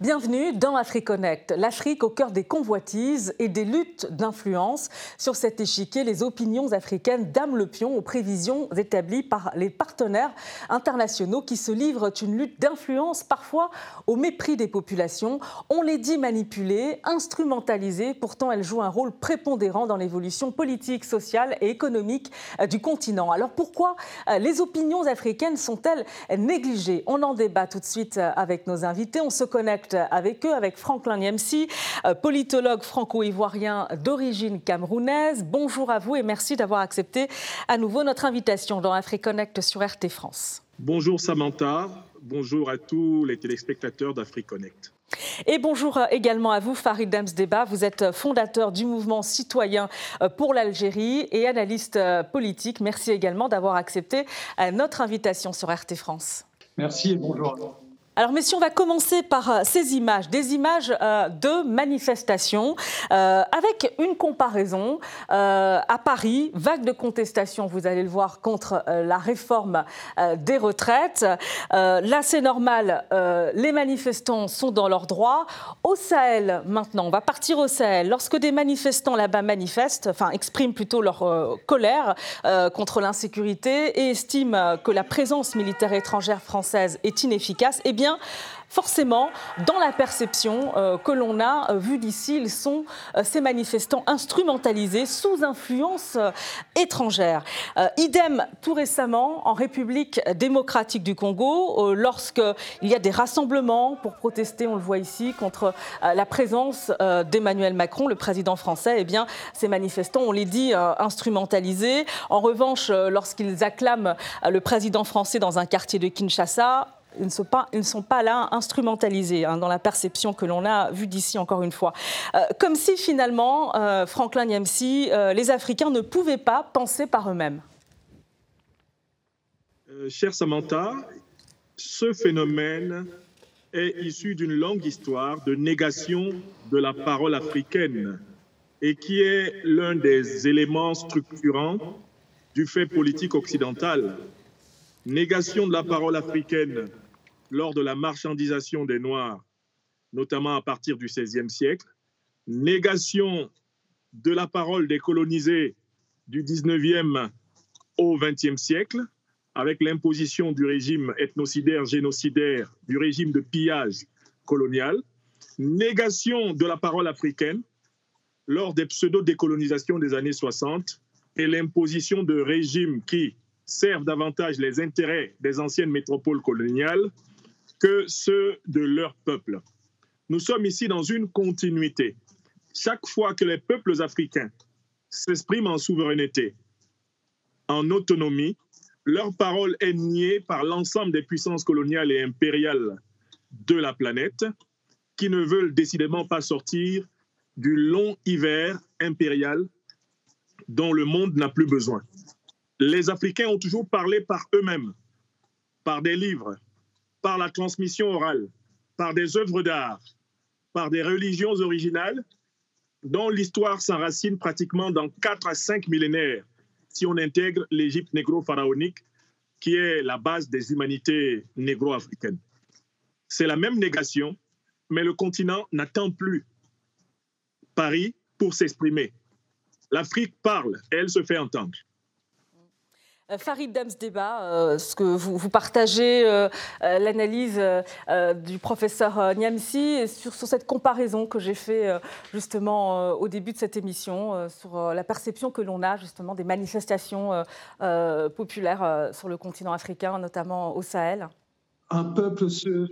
Bienvenue dans AfriConnect, l'Afrique au cœur des convoitises et des luttes d'influence. Sur cet échiquier, les opinions africaines dament le pion aux prévisions établies par les partenaires internationaux qui se livrent une lutte d'influence parfois au mépris des populations. On les dit manipulées, instrumentalisées, pourtant elles jouent un rôle prépondérant dans l'évolution politique, sociale et économique euh, du continent. Alors pourquoi euh, les opinions africaines sont-elles négligées? On en débat tout de suite euh, avec nos invités. On se connecte avec eux, avec Franklin Niemsi, euh, politologue franco-ivoirien d'origine camerounaise. Bonjour à vous et merci d'avoir accepté à nouveau notre invitation dans AfriConnect sur RT France. Bonjour Samantha, bonjour à tous les téléspectateurs d'AfriConnect. Et bonjour euh, également à vous, Farid Damsdeba. Vous êtes fondateur du mouvement citoyen euh, pour l'Algérie et analyste politique. Merci également d'avoir accepté notre invitation sur RT France. Merci et bonjour alors, messieurs, on va commencer par euh, ces images, des images euh, de manifestations, euh, avec une comparaison. à Paris, vague de contestation, vous allez le voir, contre la réforme des retraites. là, c'est normal, les manifestants sont dans leurs droits. Au Sahel, maintenant, on va partir au Sahel. Lorsque des manifestants là-bas manifestent, enfin, expriment plutôt leur colère contre l'insécurité et estiment que la présence militaire étrangère française est inefficace, eh forcément, dans la perception euh, que l'on a euh, vue d'ici, ils sont, euh, ces manifestants, instrumentalisés sous influence étrangère. idem tout récemment en République démocratique du Congo, lorsqu'il y a des rassemblements pour protester, on le voit ici, contre la présence d'Emmanuel Macron, le président français, eh bien, ces manifestants, on les dit, instrumentalisés. En revanche, lorsqu'ils acclament le président français dans un quartier de Kinshasa, ils ne sont pas, là instrumentalisés hein, dans la perception que l'on a vue d'ici, encore une fois. Euh, comme si finalement, euh, Franklin Niamsi, euh, les Africains ne pouvaient pas penser par eux-mêmes. Cher Samantha, ce phénomène est issu d'une longue histoire de négation de la parole africaine et qui est l'un des éléments structurants du fait politique occidental. Négation de la parole africaine lors de la marchandisation des Noirs, notamment à partir du XVIe siècle, négation de la parole des colonisés du XIXe au XXe siècle, avec l'imposition du régime ethnocidaire, génocidaire, du régime de pillage colonial, négation de la parole africaine lors des pseudo-décolonisations des années 60 et l'imposition de régimes qui servent davantage les intérêts des anciennes métropoles coloniales que ceux de leur peuple. Nous sommes ici dans une continuité. Chaque fois que les peuples africains s'expriment en souveraineté, en autonomie, leur parole est niée par l'ensemble des puissances coloniales et impériales de la planète qui ne veulent décidément pas sortir du long hiver impérial dont le monde n'a plus besoin. Les Africains ont toujours parlé par eux-mêmes, par des livres, par la transmission orale, par des œuvres d'art, par des religions originales dont l'histoire s'enracine pratiquement dans 4 à 5 millénaires si on intègre l'Égypte négro-pharaonique qui est la base des humanités négro-africaines. C'est la même négation, mais le continent n'attend plus Paris pour s'exprimer. L'Afrique parle, elle se fait entendre. Euh, Farid Damsdeba, euh, ce que vous, partagez euh, l'analyse du professeur Niamsi sur, sur, cette comparaison que j'ai fait justement au début de cette émission sur la perception que l'on a justement des manifestations populaires sur le continent africain, notamment au Sahel. Un peuple se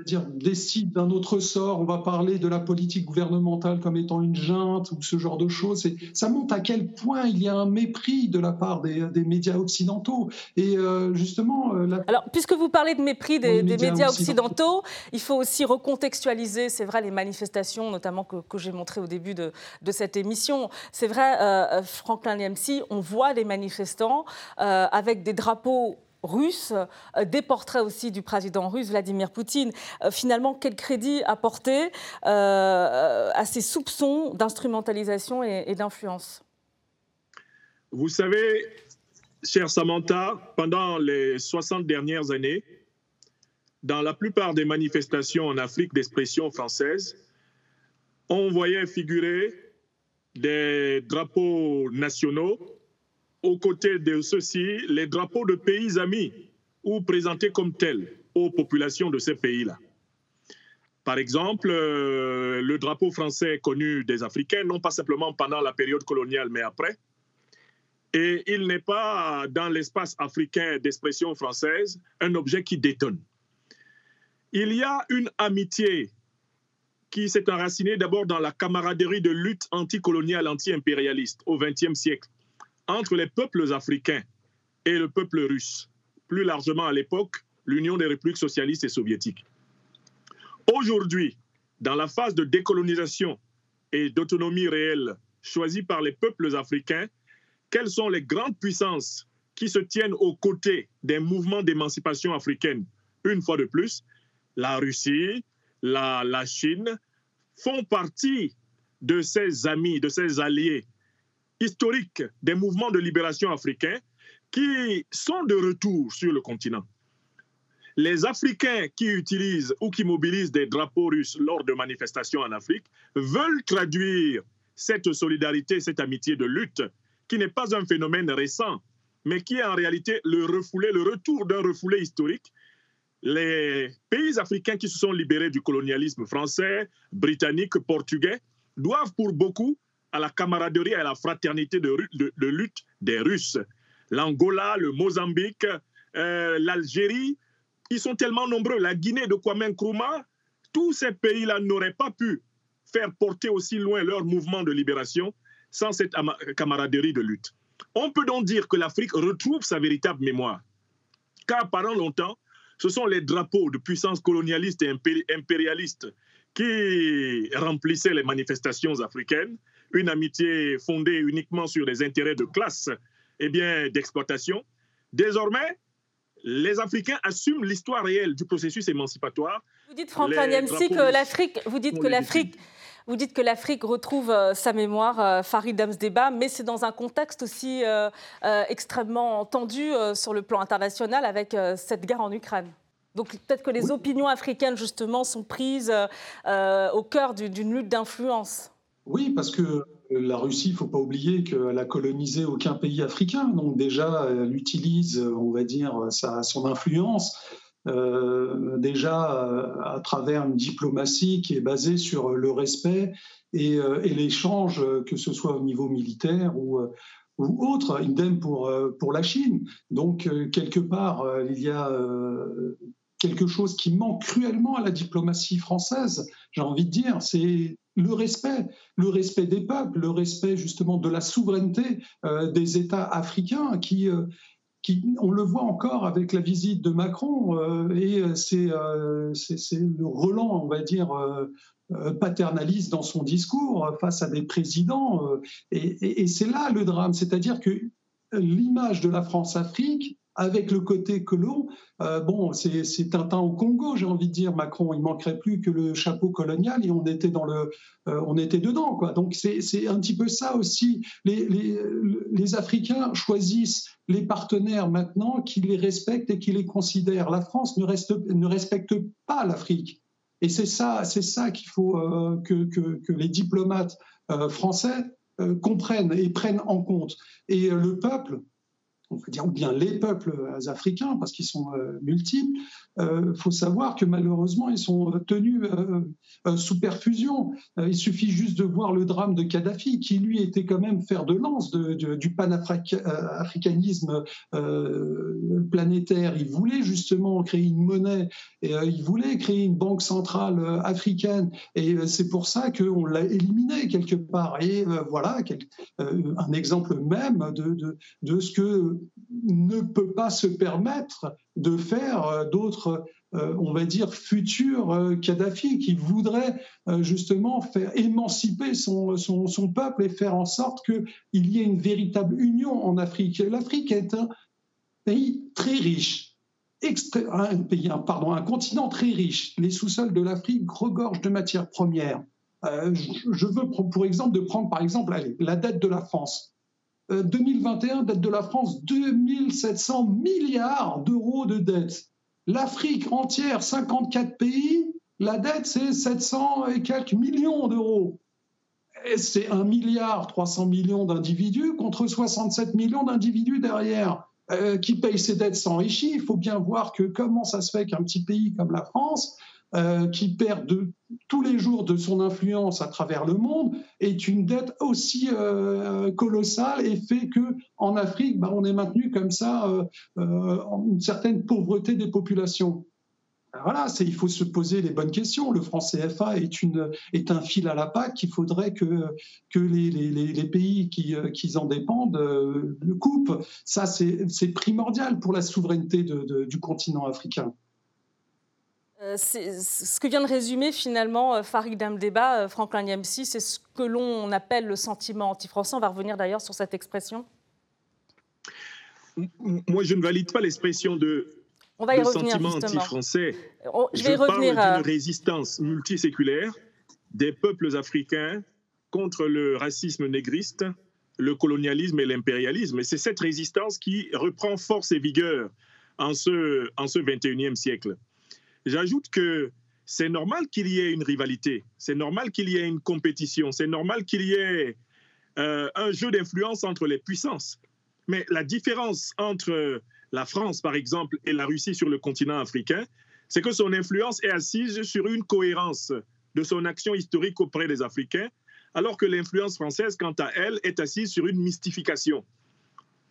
dire, décide d'un autre sort, on va parler de la politique gouvernementale comme étant une junte ou ce genre de choses. Et ça montre à quel point il y a un mépris de la part des, médias occidentaux. Et euh, justement. Euh, Alors, puisque vous parlez de mépris des, médias, occidentaux, il faut aussi recontextualiser, c'est vrai, les manifestations, notamment que, j'ai montrées au début de, cette émission. C'est vrai, euh, Franklin Niamsi, on voit des manifestants avec des drapeaux russe, euh, des portraits aussi du président russe Vladimir Poutine. Euh, finalement, quel crédit apporter euh, à ces soupçons d'instrumentalisation et, d'influence? Vous savez, cher Samantha, pendant les 60 dernières années, dans la plupart des manifestations en Afrique d'expression française, on voyait figurer des drapeaux nationaux, aux côtés de ceux-ci, les drapeaux de pays amis ou présentés comme tels aux populations de ces pays-là. Par exemple, euh, le drapeau français connu des Africains, non pas simplement pendant la période coloniale, mais après. Et il n'est pas dans l'espace africain d'expression française un objet qui détonne. Il y a une amitié qui s'est enracinée d'abord dans la camaraderie de lutte anticoloniale, anti-impérialiste au XXe siècle entre les peuples africains et le peuple russe, plus largement à l'époque l'Union des républiques socialistes et soviétiques. Aujourd'hui, dans la phase de décolonisation et d'autonomie réelle choisie par les peuples africains, quelles sont les grandes puissances qui se tiennent aux côtés des mouvements d'émancipation africaine? Une fois de plus, la Russie, la, la Chine font partie de ces amis, de ces alliés historiques des mouvements de libération africains qui sont de retour sur le continent. Les Africains qui utilisent ou qui mobilisent des drapeaux russes lors de manifestations en Afrique veulent traduire cette solidarité, cette amitié de lutte, qui n'est pas un phénomène récent, mais qui est en réalité le refoulé, le retour d'un refoulé historique. Les pays africains qui se sont libérés du colonialisme français, britannique, portugais, doivent pour beaucoup à la camaraderie et à la fraternité de, lutte des Russes. L'Angola, le Mozambique, euh, l'Algérie, ils sont tellement nombreux. La Guinée de Kwame Nkrumah, tous ces pays-là n'auraient pas pu faire porter aussi loin leur mouvement de libération sans cette camaraderie de lutte. On peut donc dire que l'Afrique retrouve sa véritable mémoire. Car pendant longtemps, ce sont les drapeaux de puissances colonialistes et impérialistes qui remplissaient les manifestations africaines, une amitié fondée uniquement sur les intérêts de classe et bien d'exploitation. Désormais, les Africains assument l'histoire réelle du processus émancipatoire. Vous dites, Franck Niamsi, que l'Afrique, vous dites que l'Afrique, vous dites que l'Afrique retrouve euh, sa mémoire, euh, Farid Amsdeba, mais c'est dans un contexte aussi euh, extrêmement tendu sur le plan international avec cette guerre en Ukraine. Donc peut-être que les opinions africaines, justement, sont prises au cœur d'une lutte d'influence. Oui, parce que la Russie, il ne faut pas oublier qu'elle a colonisé aucun pays africain. Donc déjà, elle utilise, on va dire, sa, son influence euh, déjà euh, à travers une diplomatie qui est basée sur le respect et, euh, et l'échange, que ce soit au niveau militaire ou, ou autre, idem pour, pour la Chine. Donc, quelque part, il y a quelque chose qui manque cruellement à la diplomatie française, j'ai envie de dire, c'est le respect, le respect des peuples, le respect justement de la souveraineté des États africains qui, on le voit encore avec la visite de Macron, euh, et euh, euh, c'est le relan, on va dire, paternaliste dans son discours face à des présidents. et c'est là le drame, c'est-à-dire que l'image de la France-Afrique avec le côté colon, euh, bon, c'est Tintin au Congo, j'ai envie de dire. Macron, il manquerait plus que le chapeau colonial et on était dans le, euh, on était dedans, quoi. Donc c'est un petit peu ça aussi. Les, Africains choisissent les partenaires maintenant qui les respectent et qui les considèrent. La France ne, respecte pas l'Afrique. Et c'est ça, ça qu'il faut euh, que, les diplomates français comprennent et prennent en compte. Et le peuple, on peut dire, ou bien les peuples africains, parce qu'ils sont euh, multiples, il euh, faut savoir que malheureusement, ils sont tenus euh, sous perfusion. il suffit juste de voir le drame de Kadhafi, qui lui était quand même fer de lance du panafricanisme planétaire. Il voulait justement créer une monnaie, et, il voulait créer une banque centrale africaine, et c'est pour ça qu'on l'a éliminé quelque part. Et voilà un exemple même de, de ce que ne peut pas se permettre de faire euh, d'autres, euh, on va dire, futurs euh, Kadhafi qui voudraient justement faire émanciper son, son, peuple et faire en sorte qu'il y ait une véritable union en Afrique. L'Afrique est un pays très riche, un, pays, pardon, un continent très riche. Les sous-sols de l'Afrique regorgent de matières premières. je, veux, pour exemple, de prendre par exemple la dette de la France. 2021, euh, dette de la France, 2700 milliards d'euros de dette. L'Afrique entière, 54 pays, la dette, c'est 700 et quelques millions d'euros. C'est 1 milliard 300 millions d'individus contre 67 millions d'individus derrière. Euh, qui payent ses dettes s'enrichit. Il faut bien voir que comment ça se fait qu'un petit pays comme la France, euh, qui perd tous les jours de son influence à travers le monde, est une dette aussi euh, colossale et fait que en Afrique, bah, on est maintenu comme ça une certaine pauvreté des populations. Ben voilà, il faut se poser les bonnes questions. Le franc CFA est, un fil à la PAC qu'il faudrait que, les, pays qui, en dépendent euh, le coupent. Ça, c'est primordial pour la souveraineté du continent africain. Euh, ce que vient de résumer finalement euh, Farid Amdeba, Franklin Yamsi, c'est ce que l'on appelle le sentiment anti-français. On va revenir d'ailleurs sur cette expression. Moi, je ne valide pas l'expression de on va y le revenir, sentiment anti-français. Je, vais revenir parle d'une résistance multiséculaire des peuples africains contre le racisme négriste, le colonialisme et l'impérialisme. Et c'est cette résistance qui reprend force et vigueur en ce, en ce 21e siècle. J'ajoute que c'est normal qu'il y ait une rivalité, c'est normal qu'il y ait une compétition, c'est normal qu'il y ait euh, un jeu d'influence entre les puissances. Mais la différence entre la France, par exemple, et la Russie sur le continent africain, c'est que son influence est assise sur une cohérence de son action historique auprès des Africains, alors que l'influence française, quant à elle, est assise sur une mystification.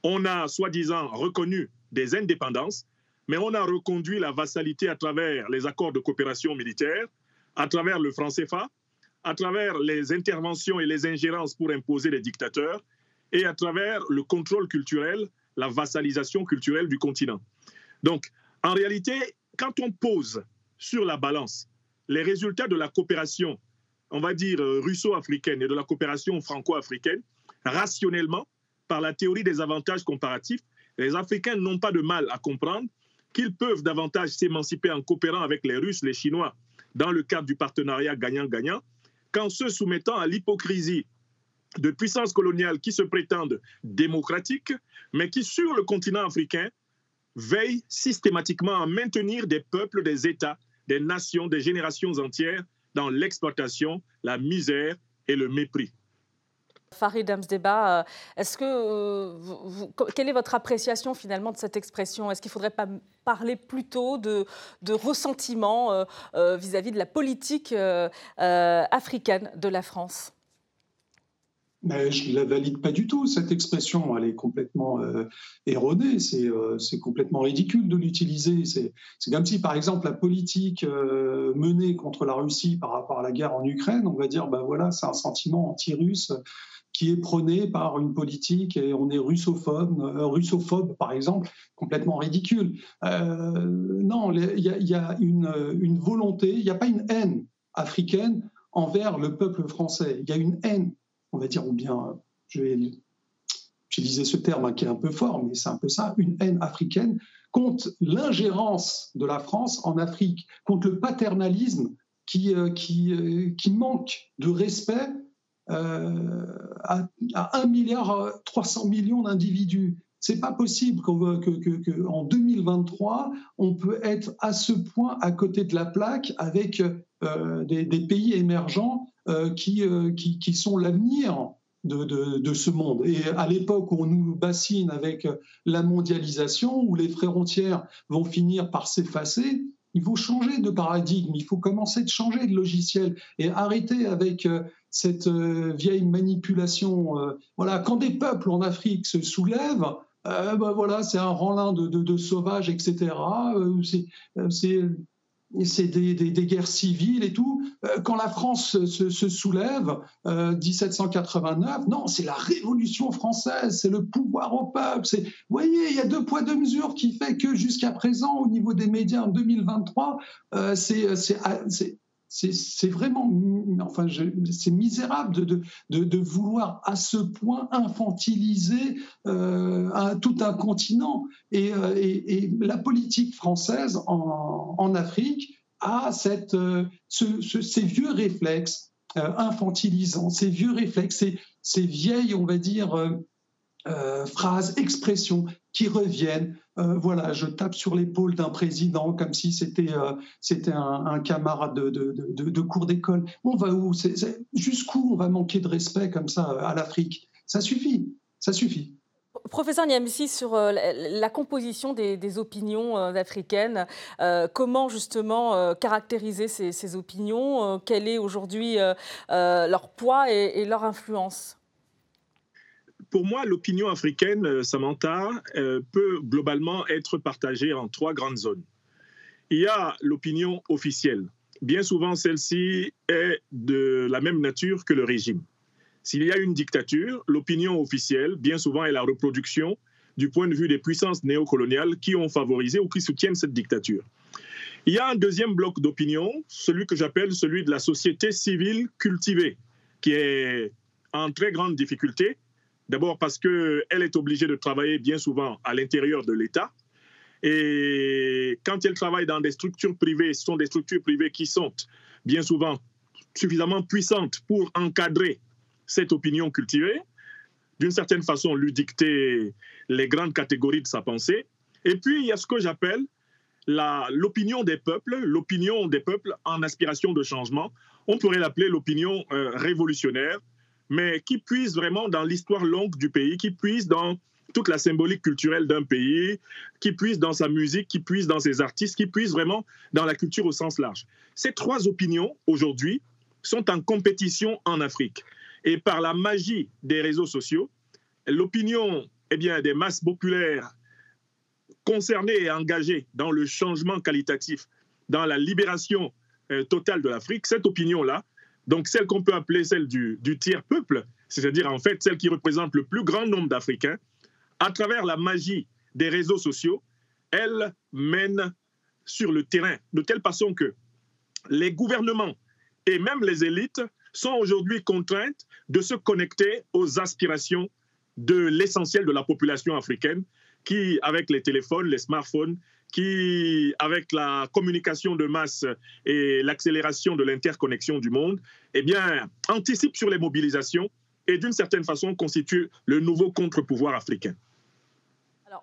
On a, soi-disant, reconnu des indépendances, mais on a reconduit la vassalité à travers les accords de coopération militaire, à travers le franc CFA, à travers les interventions et les ingérences pour imposer les dictateurs, et à travers le contrôle culturel la vassalisation culturelle du continent. Donc, en réalité, quand on pose sur la balance les résultats de la coopération, on va dire euh, russo-africaine et de la coopération franco-africaine, rationnellement, par la théorie des avantages comparatifs, les Africains n'ont pas de mal à comprendre qu'ils peuvent davantage s'émanciper en coopérant avec les Russes, les Chinois, dans le cadre du partenariat gagnant-gagnant, qu'en se soumettant à l'hypocrisie de puissances coloniales qui se prétendent démocratiques, mais qui, sur le continent africain, veillent systématiquement à maintenir des peuples, des États, des nations, des générations entières dans l'exploitation, la misère et le mépris. Farid Amsdeba, euh, que euh, quelle est votre appréciation finalement de cette expression? Est-ce qu'il ne faudrait pas parler plutôt de, ressentiment euh, vis-à-vis -vis de la politique africaine de la France? Mais je ne la valide pas du tout, cette expression. Elle est complètement euh, erronée. Euh, c'est complètement ridicule de l'utiliser. C'est comme si, par exemple, la politique euh, menée contre la Russie par rapport à la guerre en Ukraine, on va dire, ben voilà, c'est un sentiment anti-russe qui est prôné par une politique et on est russophobe, par exemple, complètement ridicule. non, il y, a, une volonté, il n'y a pas une haine africaine envers le peuple français. Il y a une haine on va dire, ou bien, je vais utiliser ce terme hein, qui est un peu fort, mais c'est un peu ça, une haine africaine contre l'ingérence de la France en Afrique, contre le paternalisme qui, euh, euh, manque de respect euh, à, à 1 milliard 300 millions d'individus. C'est pas possible qu'en que, 2023, on peut être à ce point à côté de la plaque avec des, des, pays émergents euh, qui, euh, qui, qui, sont l'avenir de, de, ce monde. Et à l'époque où on nous bassine avec la mondialisation, où les frontières vont finir par s'effacer, il faut changer de paradigme, il faut commencer de changer de logiciel et arrêter avec euh, cette vieille manipulation. Voilà, quand des peuples en Afrique se soulèvent, ben voilà, c'est un ranlin de, de, sauvages, etc. C'est c'est des, guerres civiles et tout. Euh, quand la France se, soulève, 1789, euh, non, c'est la Révolution française, c'est le pouvoir au peuple. Vous voyez, il y a deux poids, deux mesures qui fait que jusqu'à présent, au niveau des médias en 2023, euh, c'est c'est vraiment, enfin, c'est misérable de, vouloir à ce point infantiliser euh, tout un continent. Et, euh, et, la politique française en, Afrique a euh, ce, ces vieux réflexes infantilisants, ces vieux réflexes, ces, vieilles, on va dire, phrases, expressions qui reviennent. Euh, voilà, je tape sur l'épaule d'un président comme si c'était euh, un, camarade de, cours d'école. On va où? Jusqu'où on va manquer de respect comme ça à l'Afrique? Ça suffit, ça suffit. Professeur Niamsi, sur la composition des, opinions africaines, comment justement caractériser ces, opinions Quel est aujourd'hui leur poids et leur influence? Pour moi, l'opinion africaine, euh, Samantha, euh, peut globalement être partagée en trois grandes zones. Il y a l'opinion officielle. Bien souvent, celle-ci est de la même nature que le régime. S'il y a une dictature, l'opinion officielle, bien souvent, est la reproduction du point de vue des puissances néocoloniales qui ont favorisé ou qui soutiennent cette dictature. Il y a un deuxième bloc d'opinion, celui que j'appelle celui de la société civile cultivée, qui est en très grande difficulté D'abord parce qu'elle est obligée de travailler bien souvent à l'intérieur de l'État. Et quand elle travaille dans des structures privées, ce sont des structures privées qui sont bien souvent suffisamment puissantes pour encadrer cette opinion cultivée, d'une certaine façon lui dicter les grandes catégories de sa pensée. Et puis, il y a ce que j'appelle l'opinion des peuples, l'opinion des peuples en aspiration de changement. On pourrait l'appeler l'opinion euh, révolutionnaire, mais qui puise vraiment dans l'histoire longue du pays, qui puise dans toute la symbolique culturelle d'un pays, qui puise dans sa musique, qui puise dans ses artistes, qui puise vraiment dans la culture au sens large. Ces trois opinions, aujourd'hui, sont en compétition en Afrique. Et par la magie des réseaux sociaux, l'opinion eh bien, des masses populaires concernées et engagées dans le changement qualitatif, dans la libération euh, totale de l'Afrique, cette opinion-là donc celle qu'on peut appeler celle du, tiers-peuple, c'est-à-dire en fait celle qui représente le plus grand nombre d'Africains, à travers la magie des réseaux sociaux, elle mène sur le terrain, de telle façon que les gouvernements et même les élites sont aujourd'hui contraintes de se connecter aux aspirations de l'essentiel de la population africaine qui, avec les téléphones, les smartphones, qui, avec la communication de masse et l'accélération de l'interconnexion du monde, eh bien, anticipe sur les mobilisations et d'une certaine façon constitue le nouveau contre-pouvoir africain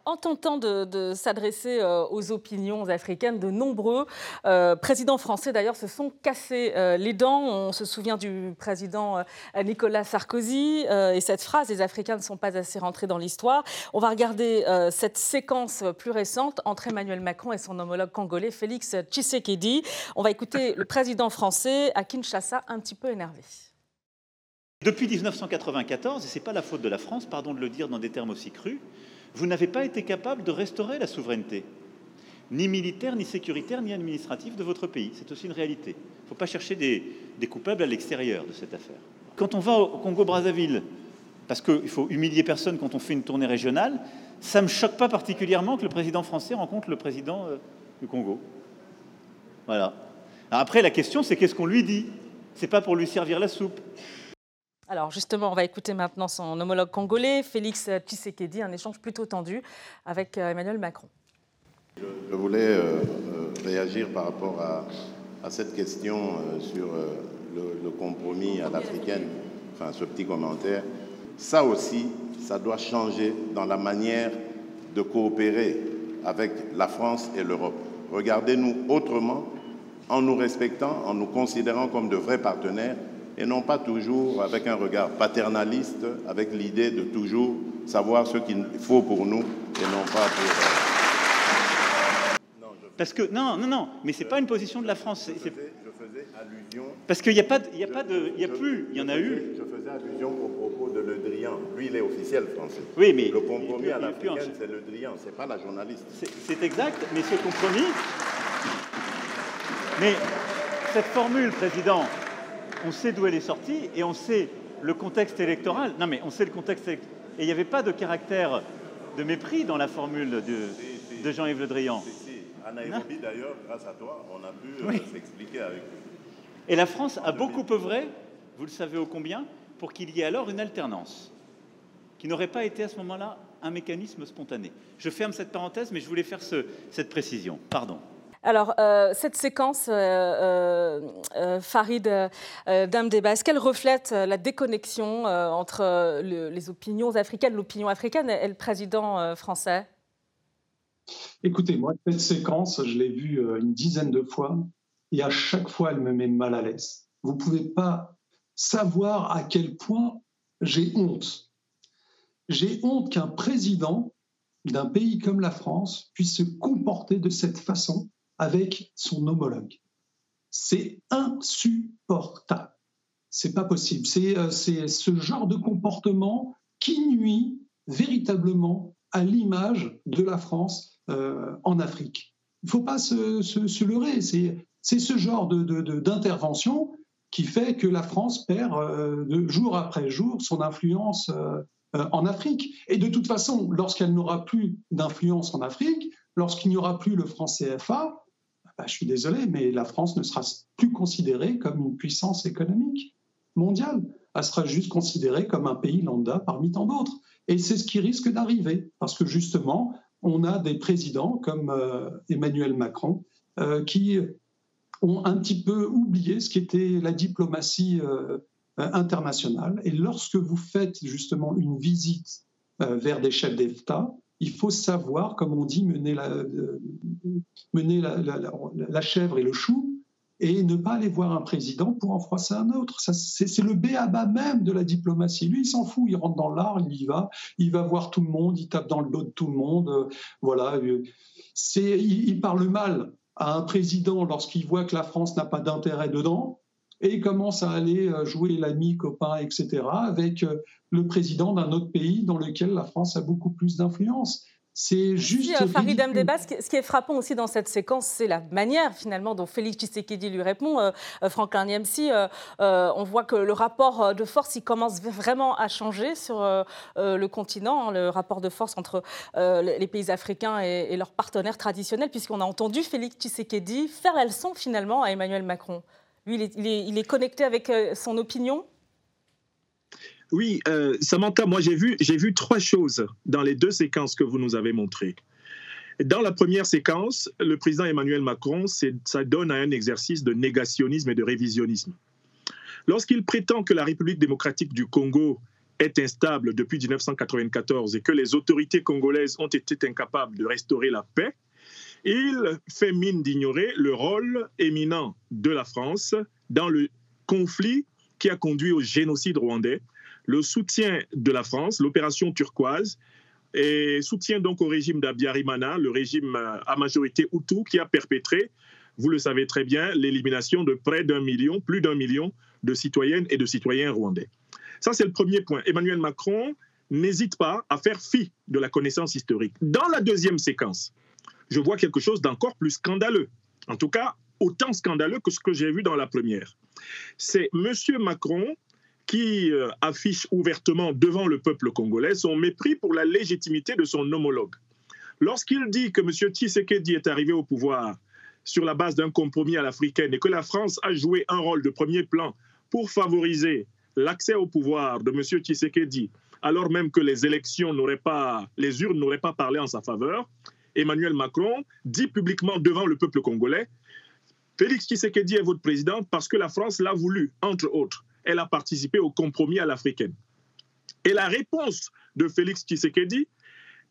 en tentant de, s'adresser euh, aux opinions africaines, de nombreux euh, présidents français d'ailleurs se sont cassés euh, les dents. On se souvient du président Nicolas Sarkozy et cette phrase "Les Africains ne sont pas assez rentrés dans l'histoire". On va regarder cette séquence plus récente entre Emmanuel Macron et son homologue congolais Félix Tshisekedi. On va écouter le président français à Kinshasa un petit peu énervé. Depuis 1994, et ce n'est pas la faute de la France, pardon de le dire dans des termes aussi crus, vous n'avez pas été capable de restaurer la souveraineté, ni militaire, ni sécuritaire, ni administrative de votre pays. C'est aussi une réalité. Il ne faut pas chercher des, coupables à l'extérieur de cette affaire. Quand on va au Congo-Brazzaville, parce qu'il faut humilier personne quand on fait une tournée régionale, ça ne me choque pas particulièrement que le président français rencontre le président euh, du Congo. Voilà. après, la question, c'est qu'est-ce qu'on lui dit? C'est pas pour lui servir la soupe. Alors justement, on va écouter maintenant son homologue congolais, Félix Tshisekedi, un échange plutôt tendu avec euh, Emmanuel Macron. Je voulais euh, euh, réagir par rapport à, cette question sur le, compromis à l'africaine, enfin ce petit commentaire. Ça aussi, ça doit changer dans la manière de coopérer avec la France et l'Europe. Regardez-nous autrement, en nous respectant, en nous considérant comme de vrais partenaires et non pas toujours avec un regard paternaliste, avec l'idée de toujours savoir ce qu'il faut pour nous et non pas pour... Euh, Parce que non, non, non, mais c'est pas une position de la France. Je faisais, allusion. Parce qu'il n'y a pas, il y a pas de, il y a plus, il y en a eu. Je faisais allusion au propos de Le Drian. Lui, il est officiel français. Oui, mais le compromis à l'africaine, c'est Le Drian, c'est pas la journaliste. C'est exact, mais ce compromis. Mais cette formule, président, on sait d'où elle est sortie et on sait le contexte électoral. Non, mais on sait le contexte. Et il n'y avait pas de caractère de mépris dans la formule de, de Jean-Yves Le Drian. À Nairobi, d'ailleurs, grâce à toi, on a pu euh, s'expliquer avec lui. Et la France a beaucoup œuvré, vous le savez ô combien, pour qu'il y ait alors une alternance, qui n'aurait pas été à ce moment-là un mécanisme spontané. Je ferme cette parenthèse, mais je voulais faire cette précision. Pardon. Alors, euh, cette séquence, euh, euh, Farid Damdeba, est-ce qu'elle reflète la déconnexion entre les opinions africaines, l'opinion africaine et, le président français? Écoutez, moi, cette séquence, je l'ai vue une dizaine de fois et à chaque fois, elle me met mal à l'aise. Vous ne pouvez pas savoir à quel point j'ai honte. J'ai honte qu'un président d'un pays comme la France puisse se comporter de cette façon avec son homologue. C'est insupportable. C'est pas possible. Euh, c'est ce genre de comportement qui nuit véritablement à l'image de la France euh, en Afrique. Il ne faut pas se, se, leurrer. C'est ce genre d'intervention de, qui fait que la France perd euh, de jour après jour son influence en Afrique. Et de toute façon, lorsqu'elle n'aura plus d'influence en Afrique, lorsqu'il n'y aura plus le franc CFA, bah, je suis désolé, mais la France ne sera plus considérée comme une puissance économique mondiale. Elle sera juste considérée comme un pays lambda parmi tant d'autres. Et c'est ce qui risque d'arriver, parce que justement, on a des présidents comme euh, Emmanuel Macron euh, qui ont un petit peu oublié ce qu'était la diplomatie euh, internationale. Et lorsque vous faites justement une visite vers des chefs d'État, il faut savoir, comme on dit, mener la, euh, la, chèvre et le chou et ne pas aller voir un président pour en froisser un autre. C'est le B à bas même de la diplomatie. Lui, il s'en fout, il rentre dans l'art, il y va, il va voir tout le monde, il tape dans le dos de tout le monde. Euh, voilà, euh, il parle mal à un président lorsqu'il voit que la France n'a pas d'intérêt dedans et commence à aller euh, jouer l'ami, copain, etc., avec euh, le président d'un autre pays dans lequel la France a beaucoup plus d'influence. C'est juste. Si, euh, Farid Amdeba, ce qui est frappant aussi dans cette séquence, c'est la manière finalement dont Félix Tshisekedi lui répond. Franklin Niemsi, on voit que le rapport de force, il commence vraiment à changer sur le continent, hein, le rapport de force entre les pays africains et, et leurs partenaires traditionnels, puisqu'on a entendu Félix Tshisekedi faire la leçon finalement à Emmanuel Macron. Lui, il est, connecté avec euh, son opinion? Oui, euh, Samantha, moi j'ai vu, vu trois choses dans les deux séquences que vous nous avez montrées. Dans la première séquence, le président Emmanuel Macron, ça donne à un exercice de négationnisme et de révisionnisme. Lorsqu'il prétend que la République démocratique du Congo est instable depuis 1994 et que les autorités congolaises ont été incapables de restaurer la paix, il fait mine d'ignorer le rôle éminent de la France dans le conflit qui a conduit au génocide rwandais, le soutien de la France, l'opération turquoise, et soutien donc au régime d'Abiyarimana, le régime à majorité Hutu qui a perpétré, vous le savez très bien, l'élimination de près d'un million, plus d'un million de citoyennes et de citoyens rwandais. Ça, c'est le premier point. Emmanuel Macron n'hésite pas à faire fi de la connaissance historique. Dans la deuxième séquence, je vois quelque chose d'encore plus scandaleux. En tout cas, autant scandaleux que ce que j'ai vu dans la première. C'est M. Macron qui euh, affiche ouvertement devant le peuple congolais son mépris pour la légitimité de son homologue. Lorsqu'il dit que M. Tshisekedi est arrivé au pouvoir sur la base d'un compromis à l'africaine et que la France a joué un rôle de premier plan pour favoriser l'accès au pouvoir de M. Tshisekedi, alors même que les élections n'auraient pas, les urnes n'auraient pas parlé en sa faveur, Emmanuel Macron dit publiquement devant le peuple congolais Félix Tshisekedi est votre président parce que la France l'a voulu, entre autres. Elle a participé au compromis à l'africaine. Et la réponse de Félix Tshisekedi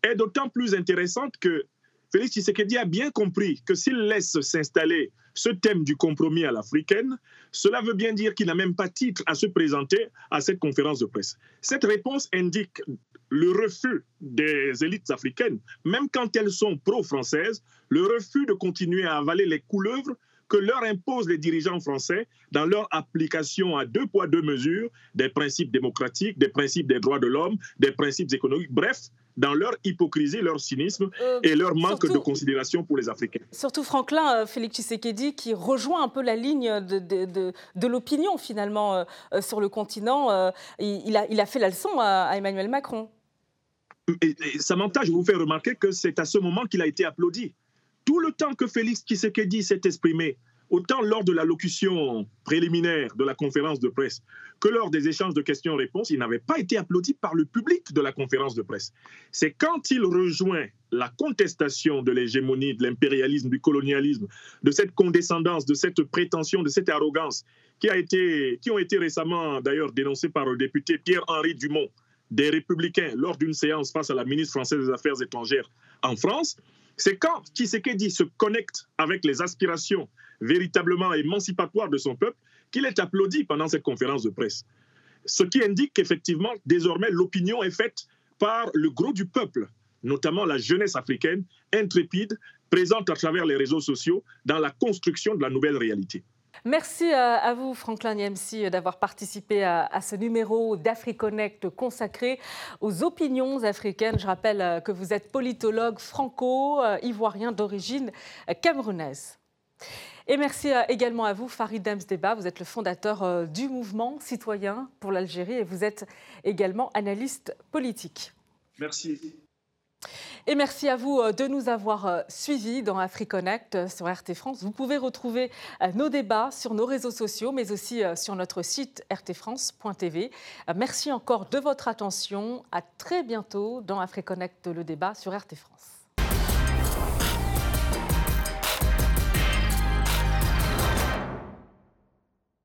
est d'autant plus intéressante que Félix Tshisekedi a bien compris que s'il laisse s'installer ce thème du compromis à l'africaine, cela veut bien dire qu'il n'a même pas titre à se présenter à cette conférence de presse. Cette réponse indique le refus des élites africaines, même quand elles sont pro-françaises, le refus de continuer à avaler les couleuvres que leur imposent les dirigeants français dans leur application à deux poids, deux mesures des principes démocratiques, des principes des droits de l'homme, des principes économiques, bref, dans leur hypocrisie, leur cynisme euh, et leur manque de considération pour les Africains. Surtout Franklin, euh, Félix Tshisekedi, qui rejoint un peu la ligne de, de, l'opinion finalement euh, sur le continent. il, a, il, a, fait la leçon à Emmanuel Macron et, Samantha, je vous fais remarquer que c'est à ce moment qu'il a été applaudi. Tout le temps que Félix Tshisekedi s'est exprimé autant lors de l'allocution préliminaire de la conférence de presse que lors des échanges de questions-réponses, il n'avait pas été applaudi par le public de la conférence de presse. C'est quand il rejoint la contestation de l'hégémonie, de l'impérialisme, du colonialisme, de cette condescendance, de cette prétention, de cette arrogance qui, a été, qui ont été récemment d'ailleurs dénoncées par le député Pierre-Henri Dumont des Républicains lors d'une séance face à la ministre française des Affaires étrangères en France, c'est quand Tshisekedi se connecte avec les aspirations véritablement émancipatoires de son peuple qu'il est applaudi pendant cette conférence de presse. Ce qui indique qu'effectivement, désormais, l'opinion est faite par le gros du peuple, notamment la jeunesse africaine, intrépide, présente à travers les réseaux sociaux dans la construction de la nouvelle réalité. Merci euh, à vous, Franklin Niemsi, euh, d'avoir participé à, ce numéro d'AfriConnect consacré aux opinions africaines. Je rappelle euh, que vous êtes politologue franco-ivoirien d'origine camerounaise. Et merci également à vous, Farid Demsdeba. Vous êtes le fondateur du mouvement citoyen pour l'Algérie et vous êtes également analyste politique. Merci. Et merci à vous euh, de nous avoir euh, suivis dans AfriConnect euh, sur RT France. Vous pouvez retrouver nos débats sur nos réseaux sociaux, mais aussi sur notre site rtfrance.tv. Merci encore de votre attention. À très bientôt dans AfriConnect, le débat sur RT France.